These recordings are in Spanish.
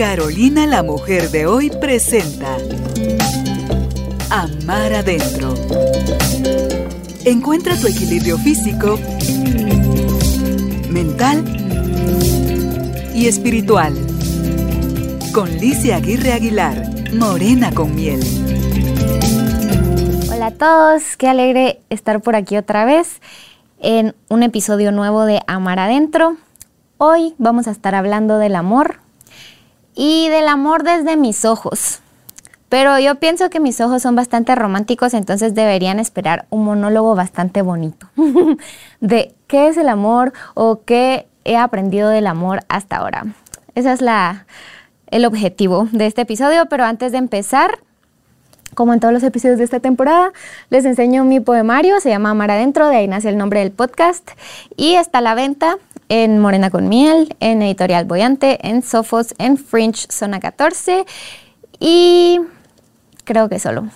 Carolina la mujer de hoy presenta Amar adentro. Encuentra tu equilibrio físico, mental y espiritual. Con Licia Aguirre Aguilar, Morena con miel. Hola a todos, qué alegre estar por aquí otra vez en un episodio nuevo de Amar adentro. Hoy vamos a estar hablando del amor y del amor desde mis ojos. Pero yo pienso que mis ojos son bastante románticos, entonces deberían esperar un monólogo bastante bonito de qué es el amor o qué he aprendido del amor hasta ahora. Ese es la, el objetivo de este episodio, pero antes de empezar, como en todos los episodios de esta temporada, les enseño mi poemario, se llama Amar Adentro, de ahí nace el nombre del podcast, y está a la venta en Morena con Miel, en Editorial Boyante, en Sofos, en Fringe Zona 14 y creo que solo.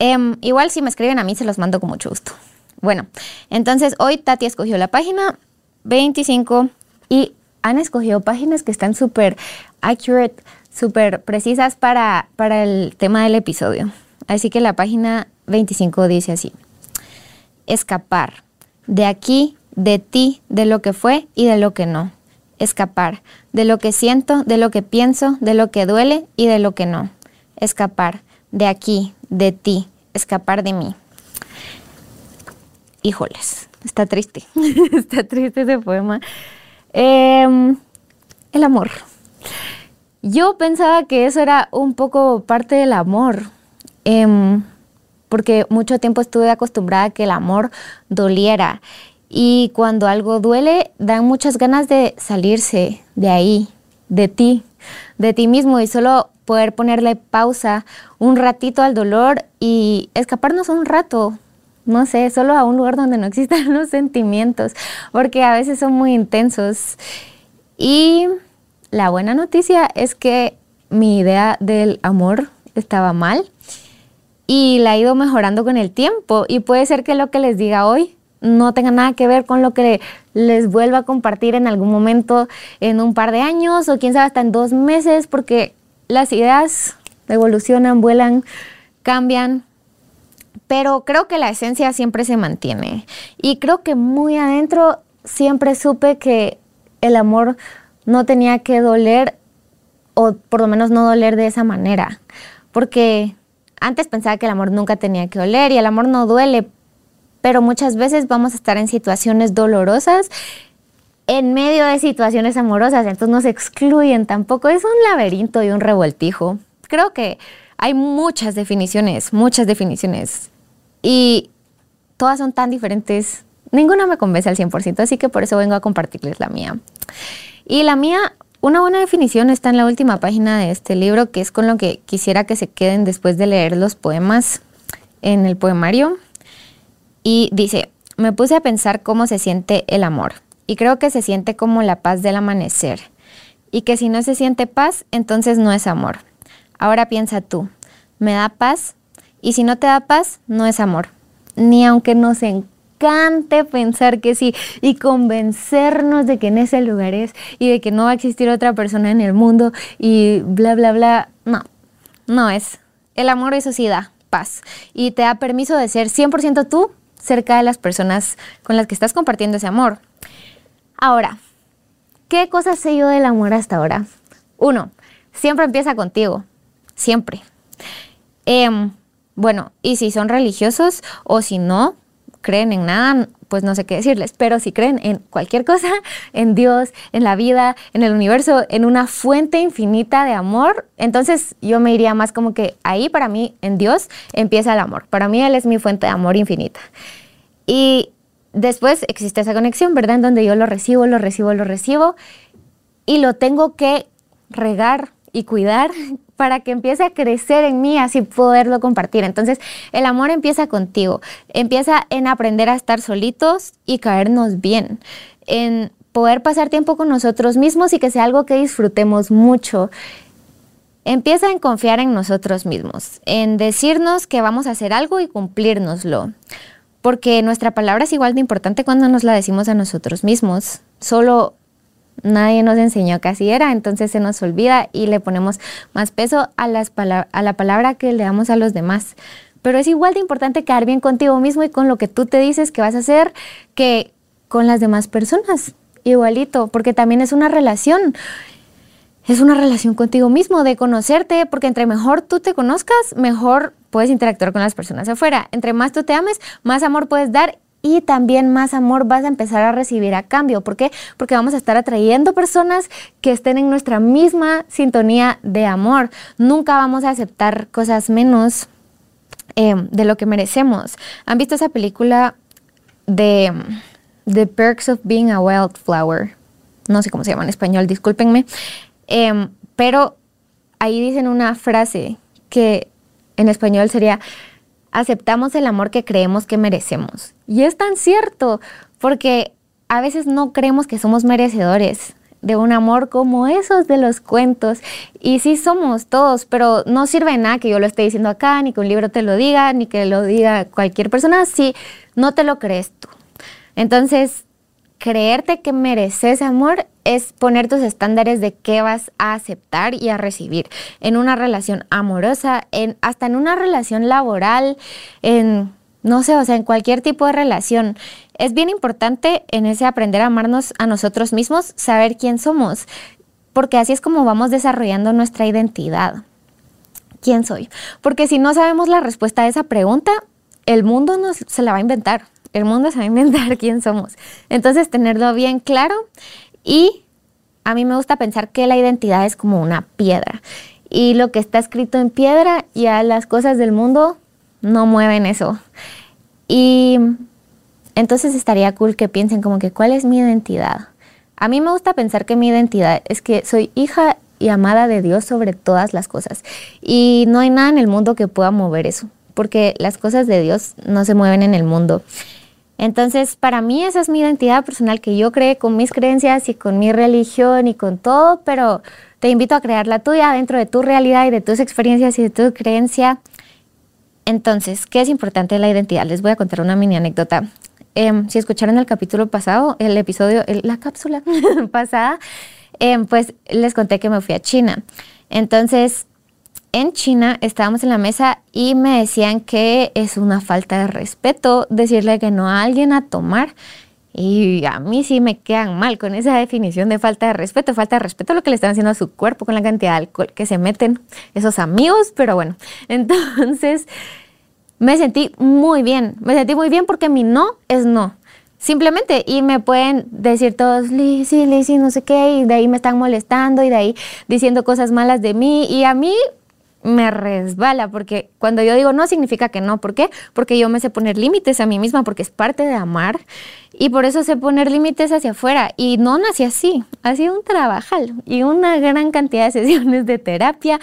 Em, igual si me escriben a mí se los mando con mucho gusto. Bueno, entonces hoy Tati escogió la página 25 y han escogido páginas que están súper accurate, súper precisas para, para el tema del episodio. Así que la página 25 dice así, escapar. De aquí de ti, de lo que fue y de lo que no. Escapar de lo que siento, de lo que pienso, de lo que duele y de lo que no. Escapar de aquí, de ti, escapar de mí. Híjoles, está triste, está triste ese poema. Em, el amor. Yo pensaba que eso era un poco parte del amor, em, porque mucho tiempo estuve acostumbrada a que el amor doliera y cuando algo duele, dan muchas ganas de salirse de ahí, de ti, de ti mismo y solo poder ponerle pausa un ratito al dolor y escaparnos un rato, no sé, solo a un lugar donde no existan los sentimientos, porque a veces son muy intensos. Y la buena noticia es que mi idea del amor estaba mal y la he ido mejorando con el tiempo y puede ser que lo que les diga hoy no tenga nada que ver con lo que les vuelva a compartir en algún momento en un par de años o quién sabe hasta en dos meses, porque las ideas evolucionan, vuelan, cambian, pero creo que la esencia siempre se mantiene. Y creo que muy adentro siempre supe que el amor no tenía que doler, o por lo menos no doler de esa manera, porque antes pensaba que el amor nunca tenía que doler y el amor no duele, pero muchas veces vamos a estar en situaciones dolorosas en medio de situaciones amorosas, entonces no se excluyen tampoco. Es un laberinto y un revoltijo. Creo que hay muchas definiciones, muchas definiciones, y todas son tan diferentes. Ninguna me convence al 100%, así que por eso vengo a compartirles la mía. Y la mía, una buena definición está en la última página de este libro, que es con lo que quisiera que se queden después de leer los poemas en el poemario. Y dice, me puse a pensar cómo se siente el amor. Y creo que se siente como la paz del amanecer. Y que si no se siente paz, entonces no es amor. Ahora piensa tú, ¿me da paz? Y si no te da paz, no es amor. Ni aunque nos encante pensar que sí y convencernos de que en ese lugar es y de que no va a existir otra persona en el mundo y bla, bla, bla. No, no es. El amor eso sí da paz y te da permiso de ser 100% tú cerca de las personas con las que estás compartiendo ese amor. Ahora, ¿qué cosas sé yo del amor hasta ahora? Uno, siempre empieza contigo, siempre. Em, bueno, y si son religiosos o si no creen en nada, pues no sé qué decirles, pero si creen en cualquier cosa, en Dios, en la vida, en el universo, en una fuente infinita de amor, entonces yo me iría más como que ahí para mí, en Dios, empieza el amor. Para mí Él es mi fuente de amor infinita. Y después existe esa conexión, ¿verdad? En donde yo lo recibo, lo recibo, lo recibo y lo tengo que regar y cuidar para que empiece a crecer en mí, así poderlo compartir. Entonces, el amor empieza contigo, empieza en aprender a estar solitos y caernos bien, en poder pasar tiempo con nosotros mismos y que sea algo que disfrutemos mucho. Empieza en confiar en nosotros mismos, en decirnos que vamos a hacer algo y cumplírnoslo. Porque nuestra palabra es igual de importante cuando nos la decimos a nosotros mismos. Solo Nadie nos enseñó que así era, entonces se nos olvida y le ponemos más peso a, a la palabra que le damos a los demás. Pero es igual de importante quedar bien contigo mismo y con lo que tú te dices que vas a hacer que con las demás personas. Igualito, porque también es una relación. Es una relación contigo mismo, de conocerte, porque entre mejor tú te conozcas, mejor puedes interactuar con las personas afuera. Entre más tú te ames, más amor puedes dar y también más amor vas a empezar a recibir a cambio. ¿Por qué? Porque vamos a estar atrayendo personas que estén en nuestra misma sintonía de amor. Nunca vamos a aceptar cosas menos eh, de lo que merecemos. ¿Han visto esa película de The Perks of Being a Wildflower? No sé cómo se llama en español, discúlpenme. Em, pero ahí dicen una frase que en español sería aceptamos el amor que creemos que merecemos. Y es tan cierto, porque a veces no creemos que somos merecedores de un amor como esos de los cuentos. Y sí somos todos, pero no sirve nada que yo lo esté diciendo acá, ni que un libro te lo diga, ni que lo diga cualquier persona, si no te lo crees tú. Entonces, creerte que mereces amor es poner tus estándares de qué vas a aceptar y a recibir en una relación amorosa, en, hasta en una relación laboral, en, no sé, o sea, en cualquier tipo de relación. Es bien importante en ese aprender a amarnos a nosotros mismos, saber quién somos, porque así es como vamos desarrollando nuestra identidad. ¿Quién soy? Porque si no sabemos la respuesta a esa pregunta, el mundo nos, se la va a inventar. El mundo se va a inventar quién somos. Entonces, tenerlo bien claro y a mí me gusta pensar que la identidad es como una piedra. Y lo que está escrito en piedra, ya las cosas del mundo no mueven eso. Y entonces estaría cool que piensen como que cuál es mi identidad. A mí me gusta pensar que mi identidad es que soy hija y amada de Dios sobre todas las cosas. Y no hay nada en el mundo que pueda mover eso, porque las cosas de Dios no se mueven en el mundo. Entonces, para mí esa es mi identidad personal que yo creé con mis creencias y con mi religión y con todo, pero te invito a crear la tuya dentro de tu realidad y de tus experiencias y de tu creencia. Entonces, ¿qué es importante de la identidad? Les voy a contar una mini anécdota. Em, si escucharon el capítulo pasado, el episodio, la cápsula pasada, em, pues les conté que me fui a China. Entonces, en China estábamos en la mesa y me decían que es una falta de respeto decirle que no a alguien a tomar. Y a mí sí me quedan mal con esa definición de falta de respeto. Falta de respeto a lo que le están haciendo a su cuerpo con la cantidad de alcohol que se meten esos amigos. Pero bueno, entonces me sentí muy bien. Me sentí muy bien porque mi no es no. Simplemente, y me pueden decir todos, Lizzy, Lizzy, no sé qué, y de ahí me están molestando, y de ahí diciendo cosas malas de mí, y a mí me resbala, porque cuando yo digo no significa que no. ¿Por qué? Porque yo me sé poner límites a mí misma, porque es parte de amar. Y por eso sé poner límites hacia afuera. Y no nací así, ha sido un trabajal y una gran cantidad de sesiones de terapia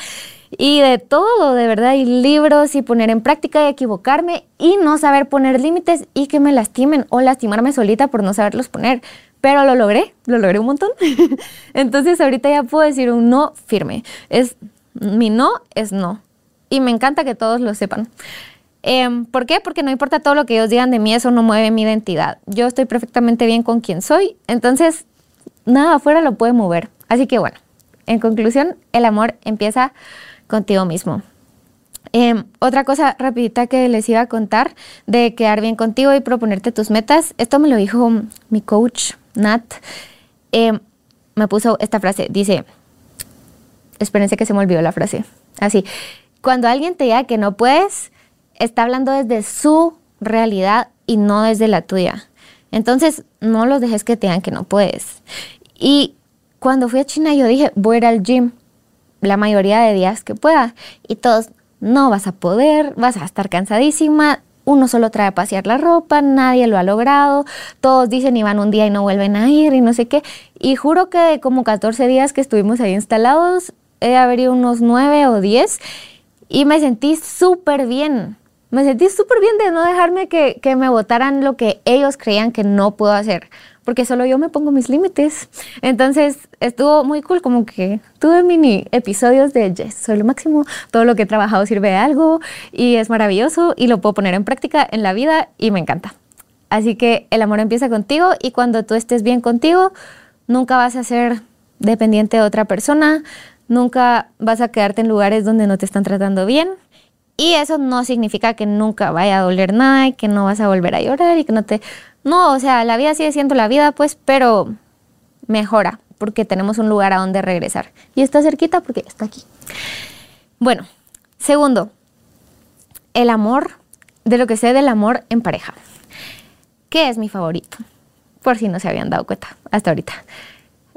y de todo, de verdad, y libros y poner en práctica y equivocarme y no saber poner límites y que me lastimen o lastimarme solita por no saberlos poner. Pero lo logré, lo logré un montón. Entonces ahorita ya puedo decir un no firme. Es mi no es no. Y me encanta que todos lo sepan. Em, ¿Por qué? Porque no importa todo lo que ellos digan de mí, eso no mueve mi identidad. Yo estoy perfectamente bien con quien soy, entonces nada afuera lo puede mover. Así que bueno, en conclusión, el amor empieza contigo mismo. Em, otra cosa rapidita que les iba a contar de quedar bien contigo y proponerte tus metas, esto me lo dijo mi coach, Nat. Em, me puso esta frase, dice, espérense que se me olvidó la frase. Así, cuando alguien te diga que no puedes, está hablando desde su realidad y no desde la tuya. Entonces, no los dejes que te digan que no puedes. Y cuando fui a China, yo dije, voy a ir al gym la mayoría de días que pueda. Y todos, no vas a poder, vas a estar cansadísima, uno solo trae a pasear la ropa, nadie lo ha logrado, todos dicen y van un día y no vuelven a ir y no sé qué. Y juro que como 14 días que estuvimos ahí instalados, he ido unos nueve o diez y me sentí súper bien. Me sentí súper bien de no dejarme que, que me votaran lo que ellos creían que no puedo hacer, porque solo yo me pongo mis límites. Entonces estuvo muy cool, como que tuve mini episodios de yes, soy lo máximo, todo lo que he trabajado sirve de algo y es maravilloso y lo puedo poner en práctica en la vida y me encanta. Así que el amor empieza contigo y cuando tú estés bien contigo, nunca vas a ser dependiente de otra persona, nunca vas a quedarte en lugares donde no te están tratando bien. Y eso no significa que nunca vaya a doler nada y que no vas a volver a llorar y que no te... No, o sea, la vida sigue siendo la vida, pues, pero mejora porque tenemos un lugar a donde regresar. Y está cerquita porque está aquí. Bueno, segundo, el amor, de lo que sé del amor en pareja. ¿Qué es mi favorito? Por si no se habían dado cuenta hasta ahorita.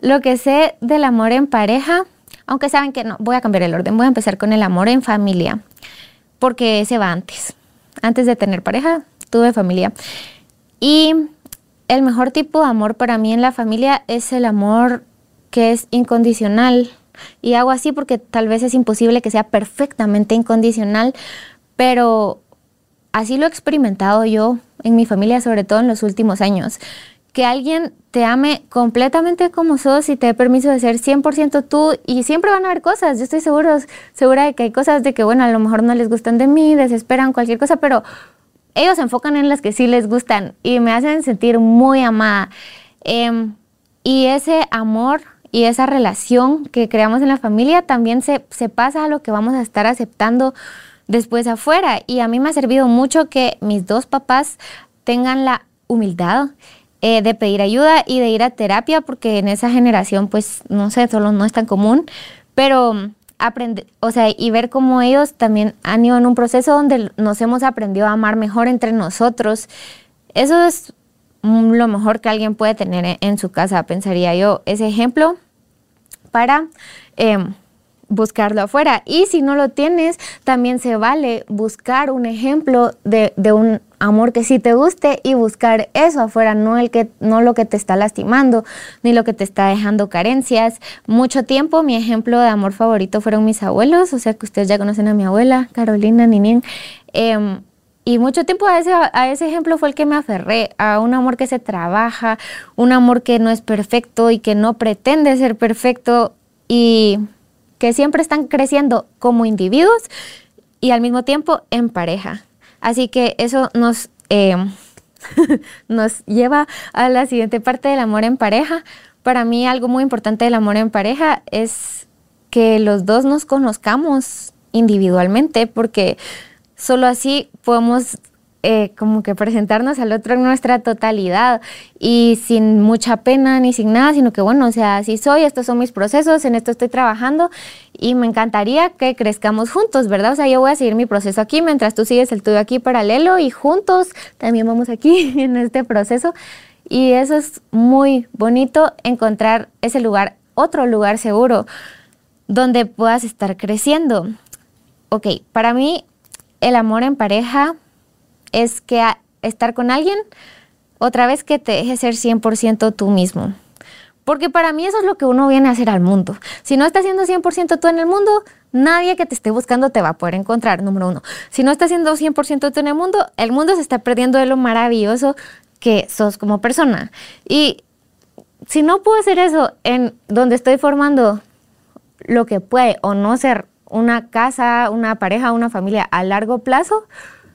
Lo que sé del amor en pareja, aunque saben que no, voy a cambiar el orden, voy a empezar con el amor en familia, porque ese va antes. Antes de tener pareja, tuve familia. Y el mejor tipo de amor para mí en la familia es el amor que es incondicional. Y hago así porque tal vez es imposible que sea perfectamente incondicional, pero así lo he experimentado yo en mi familia, sobre todo en los últimos años que alguien te ame completamente como sos y te dé permiso de ser 100% tú y siempre van a haber cosas, yo estoy seguro, segura de que hay cosas de que, bueno, a lo mejor no les gustan de mí, desesperan cualquier cosa, pero ellos se enfocan en las que sí les gustan y me hacen sentir muy amada. Em, y ese amor y esa relación que creamos en la familia también se, se pasa a lo que vamos a estar aceptando después afuera. Y a mí me ha servido mucho que mis dos papás tengan la humildad eh, de pedir ayuda y de ir a terapia, porque en esa generación, pues, no sé, solo no es tan común, pero aprender, o sea, y ver cómo ellos también han ido en un proceso donde nos hemos aprendido a amar mejor entre nosotros. Eso es lo mejor que alguien puede tener en, su casa, pensaría yo, ese ejemplo para em, buscarlo afuera. Y si no lo tienes, también se vale buscar un ejemplo de, de un amor que sí te guste y buscar eso afuera, no el que no lo que te está lastimando, ni lo que te está dejando carencias. Mucho tiempo mi ejemplo de amor favorito fueron mis abuelos, o sea que ustedes ya conocen a mi abuela, Carolina Ninín. Em, y mucho tiempo a ese, a ese ejemplo fue el que me aferré, a un amor que se trabaja, un amor que no es perfecto y que no pretende ser perfecto y que siempre están creciendo como individuos y al mismo tiempo en pareja. Así que eso nos, eh, nos lleva a la siguiente parte del amor en pareja. Para mí algo muy importante del amor en pareja es que los dos nos conozcamos individualmente porque solo así podemos eh, como que presentarnos al otro en nuestra totalidad y sin mucha pena ni sin nada, sino que bueno, o sea, así soy, estos son mis procesos, en esto estoy trabajando y me encantaría que crezcamos juntos, ¿verdad? O sea, yo voy a seguir mi proceso aquí mientras tú sigues el tuyo aquí paralelo y juntos también vamos aquí en este proceso y eso es muy bonito encontrar ese lugar, otro lugar seguro donde puedas estar creciendo. Ok, para mí el amor en pareja es que estar con alguien, otra vez que te deje ser 100% tú mismo. Porque para mí eso es lo que uno viene a hacer al mundo. Si no estás siendo 100% tú en el mundo, nadie que te esté buscando te va a poder encontrar, número uno. Si no estás siendo 100% tú en el mundo, el mundo se está perdiendo de lo maravilloso que sos como persona. Y si no puedo hacer eso en donde estoy formando lo que puede o no ser una casa, una pareja, una familia a largo plazo,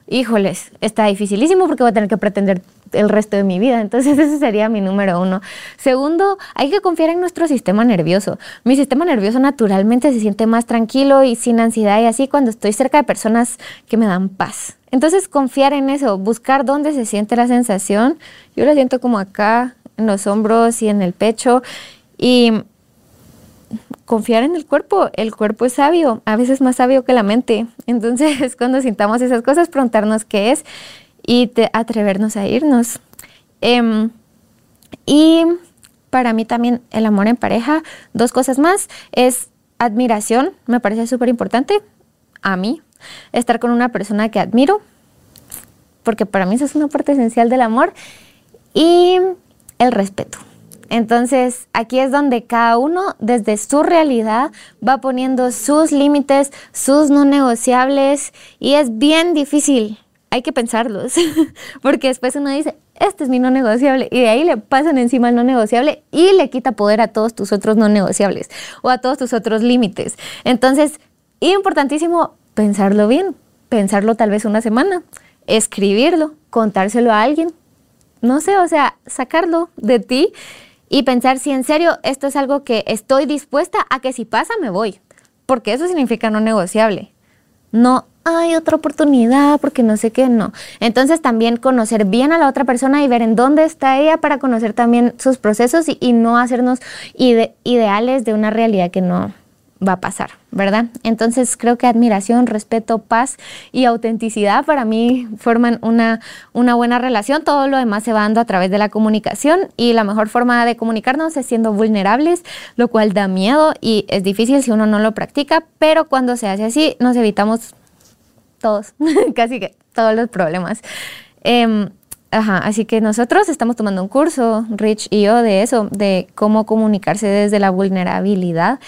híjoles, está dificilísimo porque voy a tener que pretender el resto de mi vida. Entonces ese sería mi número uno. Segundo, hay que confiar en nuestro sistema nervioso. Mi sistema nervioso naturalmente se siente más tranquilo y sin ansiedad y así cuando estoy cerca de personas que me dan paz. Entonces confiar en eso, buscar dónde se siente la sensación. Yo la siento como acá, en los hombros y en el pecho. Y confiar en el cuerpo. El cuerpo es sabio, a veces más sabio que la mente. Entonces, cuando sintamos esas cosas, preguntarnos qué es y atrevernos a irnos. Em, y para mí también el amor en pareja, dos cosas más, es admiración, me parece súper importante a mí, estar con una persona que admiro, porque para mí eso es una parte esencial del amor, y el respeto. Entonces, aquí es donde cada uno, desde su realidad, va poniendo sus límites, sus no negociables, y es bien difícil. Hay que pensarlos, porque después uno dice, este es mi no negociable, y de ahí le pasan encima el no negociable y le quita poder a todos tus otros no negociables o a todos tus otros límites. Entonces, importantísimo pensarlo bien, pensarlo tal vez una semana, escribirlo, contárselo a alguien, no sé, o sea, sacarlo de ti y pensar si en serio esto es algo que estoy dispuesta a que si pasa me voy, porque eso significa no negociable. No hay otra oportunidad porque no sé qué, no. Entonces también conocer bien a la otra persona y ver en dónde está ella para conocer también sus procesos y, no hacernos ideales de una realidad que no, va a pasar, ¿verdad? Entonces creo que admiración, respeto, paz y autenticidad para mí forman una, una buena relación. Todo lo demás se va dando a través de la comunicación y la mejor forma de comunicarnos es siendo vulnerables, lo cual da miedo y es difícil si uno no lo practica, pero cuando se hace así nos evitamos todos, casi que todos los problemas. Em, ajá, así que nosotros estamos tomando un curso, Rich y yo, de eso, de cómo comunicarse desde la vulnerabilidad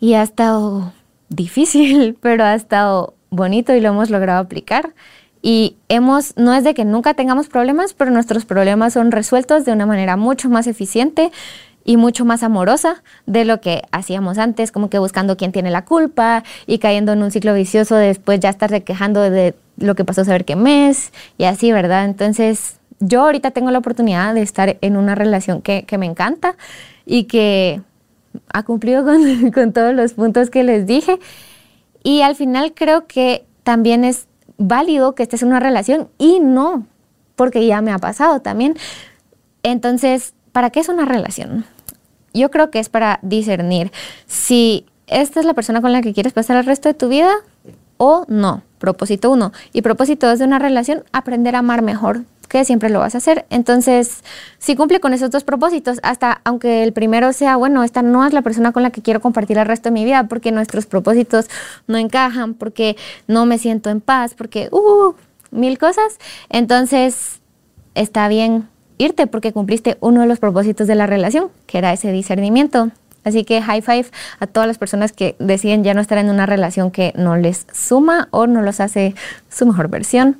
y ha estado difícil, pero ha estado bonito y lo hemos logrado aplicar. Y hemos, no es de que nunca tengamos problemas, pero nuestros problemas son resueltos de una manera mucho más eficiente y mucho más amorosa de lo que hacíamos antes, como que buscando quién tiene la culpa y cayendo en un ciclo vicioso de después ya estar quejando de lo que pasó saber qué mes y así, ¿verdad? Entonces, yo ahorita tengo la oportunidad de estar en una relación que, que me encanta y que ha cumplido con, todos los puntos que les dije. Y al final creo que también es válido que estés en una relación y no, porque ya me ha pasado también. Entonces, ¿para qué es una relación? Yo creo que es para discernir si esta es la persona con la que quieres pasar el resto de tu vida o no. Propósito uno. Y propósito dos de una relación, aprender a amar mejor que siempre lo vas a hacer. Entonces, si cumple con esos dos propósitos, hasta aunque el primero sea, bueno, esta no es la persona con la que quiero compartir el resto de mi vida, porque nuestros propósitos no encajan, porque no me siento en paz, porque, uh, mil cosas. Entonces, está bien irte porque cumpliste uno de los propósitos de la relación, que era ese discernimiento. Así que high five a todas las personas que deciden ya no estar en una relación que no les suma o no los hace su mejor versión.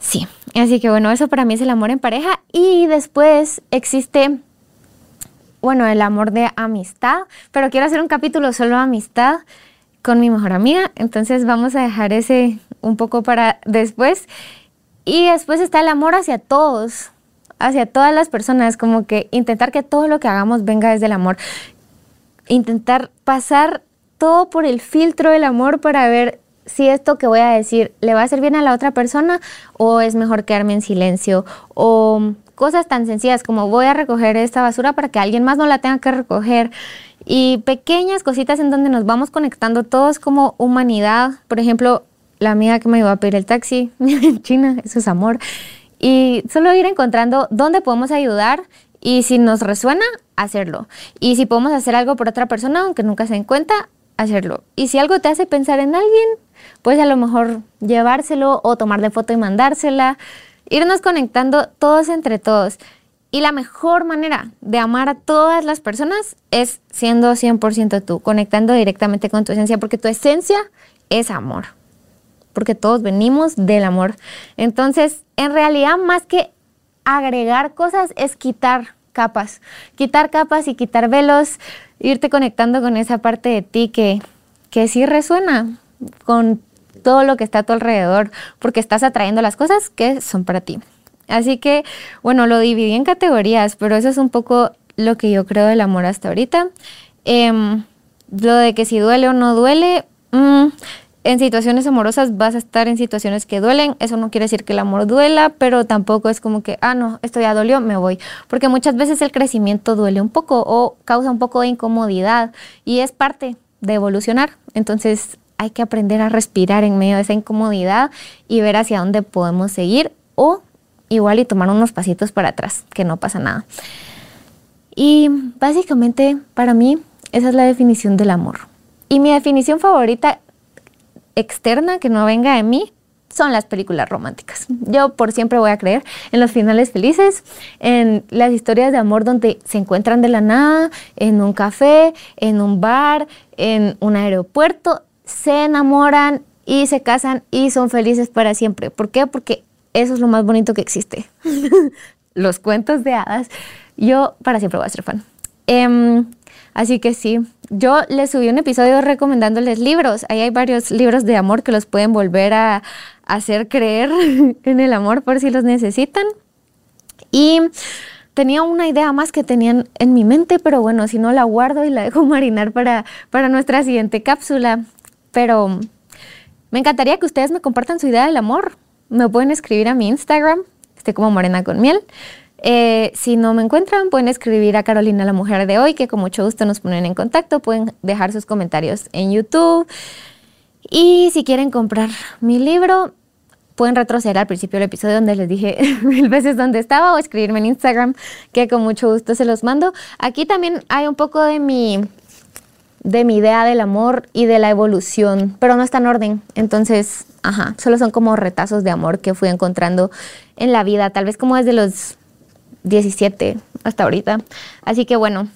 Sí, así que bueno, eso para mí es el amor en pareja. Y después existe, bueno, el amor de amistad, pero quiero hacer un capítulo solo amistad con mi mejor amiga, entonces vamos a dejar ese un poco para después. Y después está el amor hacia todos, hacia todas las personas, como que intentar que todo lo que hagamos venga desde el amor. Intentar pasar todo por el filtro del amor para ver si esto que voy a decir le va a hacer bien a la otra persona o es mejor quedarme en silencio o cosas tan sencillas como voy a recoger esta basura para que alguien más no la tenga que recoger y pequeñas cositas en donde nos vamos conectando todos como humanidad. Por ejemplo, la amiga que me iba a pedir el taxi en China, eso es amor. Y solo ir encontrando dónde podemos ayudar y si nos resuena, hacerlo. Y si podemos hacer algo por otra persona, aunque nunca se den cuenta, hacerlo. Y si algo te hace pensar en alguien, pues a lo mejor llevárselo o tomarle foto y mandársela. Irnos conectando todos entre todos. Y la mejor manera de amar a todas las personas es siendo 100% tú, conectando directamente con tu esencia, porque tu esencia es amor, porque todos venimos del amor. Entonces, en realidad, más que agregar cosas, es quitar capas, quitar capas y quitar velos, irte conectando con esa parte de ti que, que sí resuena con todo lo que está a tu alrededor, porque estás atrayendo las cosas que son para ti. Así que, bueno, lo dividí en categorías, pero eso es un poco lo que yo creo del amor hasta ahorita. Em, lo de que si duele o no duele, mm, en situaciones amorosas vas a estar en situaciones que duelen. Eso no quiere decir que el amor duela, pero tampoco es como que, ah, no, esto ya dolió, me voy. Porque muchas veces el crecimiento duele un poco o causa un poco de incomodidad y es parte de evolucionar. Entonces hay que aprender a respirar en medio de esa incomodidad y ver hacia dónde podemos seguir o igual y tomar unos pasitos para atrás, que no pasa nada. Y básicamente para mí esa es la definición del amor. Y mi definición favorita externa que no venga de mí son las películas románticas. Yo por siempre voy a creer en los finales felices, en las historias de amor donde se encuentran de la nada, en un café, en un bar, en un aeropuerto, se enamoran y se casan y son felices para siempre. ¿Por qué? Porque eso es lo más bonito que existe. los cuentos de hadas. Yo para siempre voy a ser fan. Em, Así que sí, yo les subí un episodio recomendándoles libros. Ahí hay varios libros de amor que los pueden volver a, hacer creer en el amor por si los necesitan. Y tenía una idea más que tenían en mi mente, pero bueno, si no la guardo y la dejo marinar para, para nuestra siguiente cápsula. Pero me encantaría que ustedes me compartan su idea del amor. Me pueden escribir a mi Instagram, estoy como Morena con Miel. Eh, si no me encuentran, pueden escribir a Carolina, la mujer de hoy, que con mucho gusto nos ponen en contacto. Pueden dejar sus comentarios en YouTube. Y si quieren comprar mi libro, pueden retroceder al principio del episodio donde les dije mil veces dónde estaba o escribirme en Instagram, que con mucho gusto se los mando. Aquí también hay un poco de mi de mi idea del amor y de la evolución, pero no está en orden. Entonces, ajá, solo son como retazos de amor que fui encontrando en la vida, tal vez como desde los 17 hasta ahorita. Así que bueno,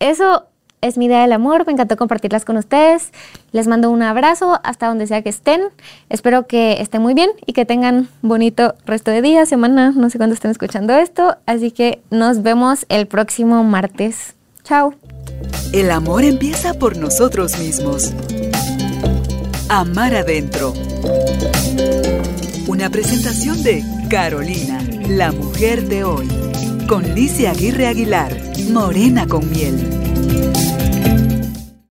eso es mi idea del amor, me encantó compartirlas con ustedes. Les mando un abrazo hasta donde sea que estén. Espero que estén muy bien y que tengan bonito resto de día, semana, no sé cuándo estén escuchando esto. Así que nos vemos el próximo martes. Chao. El amor empieza por nosotros mismos. Amar adentro. Una presentación de Carolina, la mujer de hoy. Con Licia Aguirre Aguilar, Morena con miel.